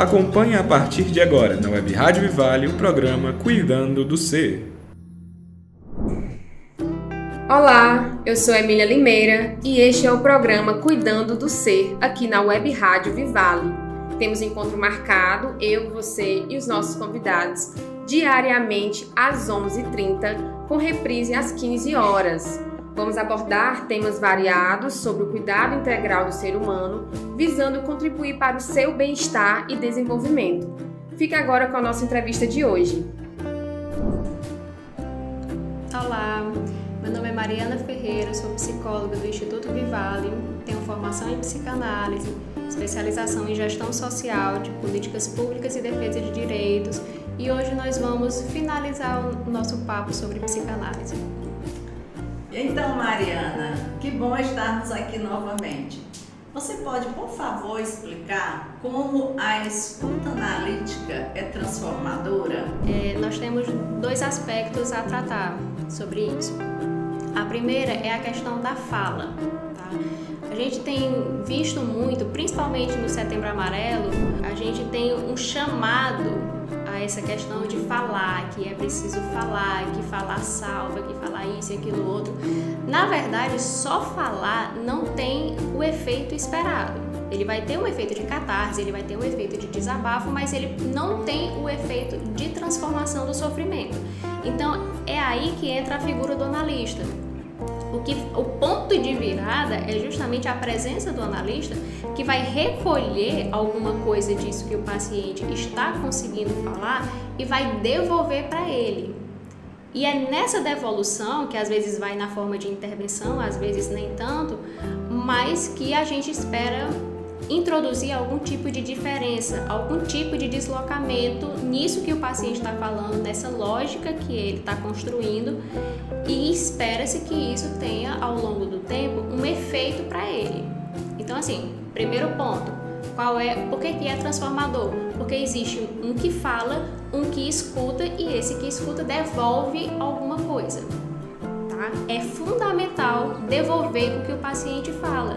Acompanhe a partir de agora na Web Rádio Vivale o programa Cuidando do Ser. Olá, eu sou Emília Limeira e este é o programa Cuidando do Ser aqui na Web Rádio Vivale. Temos encontro marcado, eu, você e os nossos convidados, diariamente às 11h30, com reprise às 15 horas. Vamos abordar temas variados sobre o cuidado integral do ser humano, visando contribuir para o seu bem-estar e desenvolvimento. Fique agora com a nossa entrevista de hoje. Olá, meu nome é Mariana Ferreira, sou psicóloga do Instituto Vivale, tenho formação em psicanálise, especialização em gestão social, de políticas públicas e defesa de direitos, e hoje nós vamos finalizar o nosso papo sobre psicanálise. Então, Mariana, que bom estarmos aqui novamente. Você pode, por favor, explicar como a escuta analítica é transformadora? É, nós temos dois aspectos a tratar sobre isso. A primeira é a questão da fala. Tá? A gente tem visto muito, principalmente no Setembro Amarelo, a gente tem um chamado essa questão de falar, que é preciso falar, que falar salva, que falar isso e aquilo outro. Na verdade, só falar não tem o efeito esperado. Ele vai ter um efeito de catarse, ele vai ter um efeito de desabafo, mas ele não tem o efeito de transformação do sofrimento. Então, é aí que entra a figura do analista o, que, o ponto de virada é justamente a presença do analista que vai recolher alguma coisa disso que o paciente está conseguindo falar e vai devolver para ele. E é nessa devolução, que às vezes vai na forma de intervenção, às vezes nem tanto, mas que a gente espera introduzir algum tipo de diferença, algum tipo de deslocamento nisso que o paciente está falando, nessa lógica que ele está construindo, e espera-se que isso tenha ao longo do tempo um efeito para ele. Então, assim, primeiro ponto, qual é, por que, é transformador? Porque existe um que fala, um que escuta e esse que escuta devolve alguma coisa. Tá? É fundamental devolver o que o paciente fala.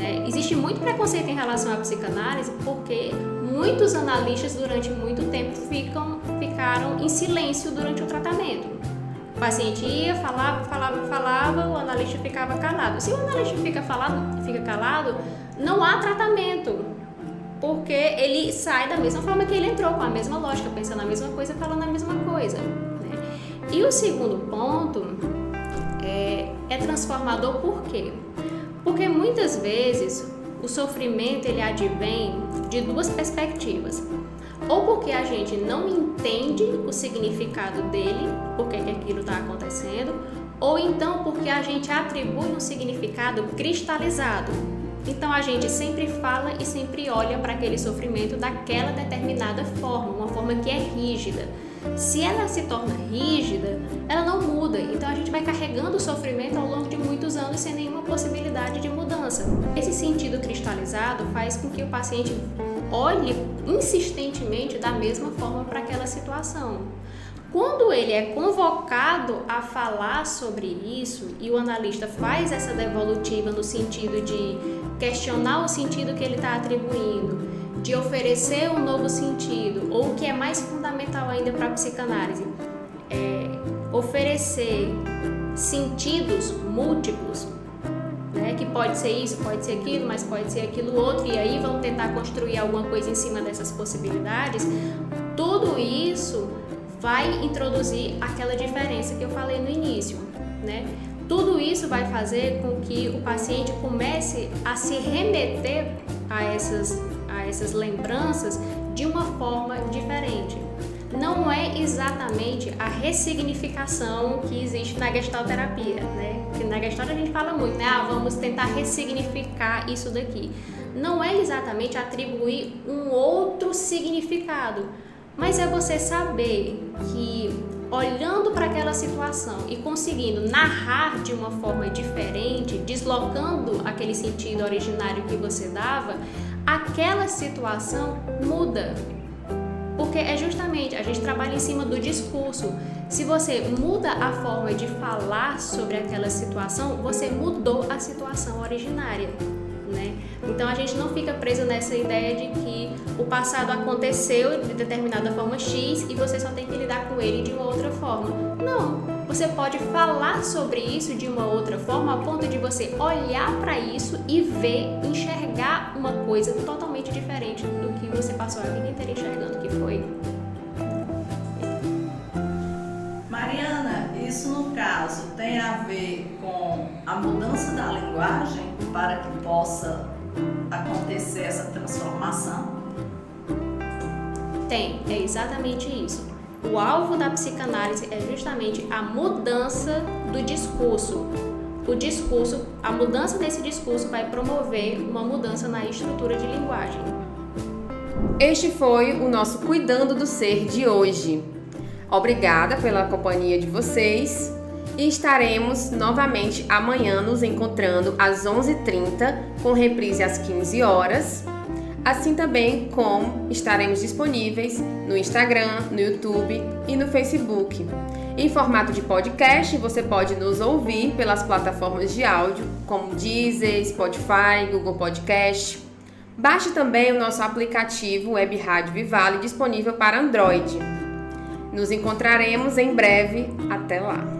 Né? Existe muito preconceito em relação à psicanálise porque muitos analistas durante muito tempo ficam, ficaram em silêncio durante o tratamento. O paciente ia, falava, falava, falava, o analista ficava calado. Se o analista fica, falado, fica calado, não há tratamento, porque ele sai da mesma forma que ele entrou, com a mesma lógica, pensando a mesma coisa, falando a mesma coisa. Né? E o segundo ponto é, é transformador por quê? Porque muitas vezes o sofrimento ele advém de duas perspectivas. Ou porque a gente não entende o significado dele, porque que aquilo está acontecendo, ou então porque a gente atribui um significado cristalizado. Então a gente sempre fala e sempre olha para aquele sofrimento daquela determinada forma, uma forma que é rígida. Se ela se torna rígida, ela não muda. Então a gente vai carregando o sofrimento ao sem nenhuma possibilidade de mudança. Esse sentido cristalizado faz com que o paciente olhe insistentemente da mesma forma para aquela situação. Quando ele é convocado a falar sobre isso e o analista faz essa devolutiva no sentido de questionar o sentido que ele está atribuindo, de oferecer um novo sentido, ou o que é mais fundamental ainda para a psicanálise, é oferecer sentidos múltiplos, né? que pode ser isso, pode ser aquilo, mas pode ser aquilo outro, e aí vão tentar construir alguma coisa em cima dessas possibilidades, tudo isso vai introduzir aquela diferença que eu falei no início, né? Tudo isso vai fazer com que o paciente comece a se remeter a essas a essas lembranças de uma forma diferente. Não é exatamente a ressignificação que existe na gestalterapia, né? Que na gestalt a gente fala muito, né? Ah, vamos tentar ressignificar isso daqui. Não é exatamente atribuir um outro significado, mas é você saber que olhando para aquela situação e conseguindo narrar de uma forma diferente, deslocando aquele sentido originário que você dava, aquela situação muda. Porque é justamente, a gente trabalha em cima do discurso. Se você muda a forma de falar sobre aquela situação, você mudou a situação originária. Então a gente não fica preso nessa ideia de que o passado aconteceu de determinada forma X e você só tem que lidar com ele de uma outra forma. Não, você pode falar sobre isso de uma outra forma a ponto de você olhar para isso e ver, enxergar uma coisa totalmente diferente do que você passou a vida inteira enxergando que foi. Mariana, isso no caso tem a ver com a mudança da linguagem para que possa acontecer essa transformação? Tem, é exatamente isso. O alvo da psicanálise é justamente a mudança do discurso. O discurso, a mudança desse discurso vai promover uma mudança na estrutura de linguagem. Este foi o nosso Cuidando do Ser de hoje. Obrigada pela companhia de vocês e estaremos novamente amanhã nos encontrando às 11h30 com reprise às 15 horas. Assim também como estaremos disponíveis no Instagram, no YouTube e no Facebook. Em formato de podcast, você pode nos ouvir pelas plataformas de áudio como Deezer, Spotify, Google Podcast. Baixe também o nosso aplicativo Web Rádio Vivale disponível para Android. Nos encontraremos em breve. Até lá!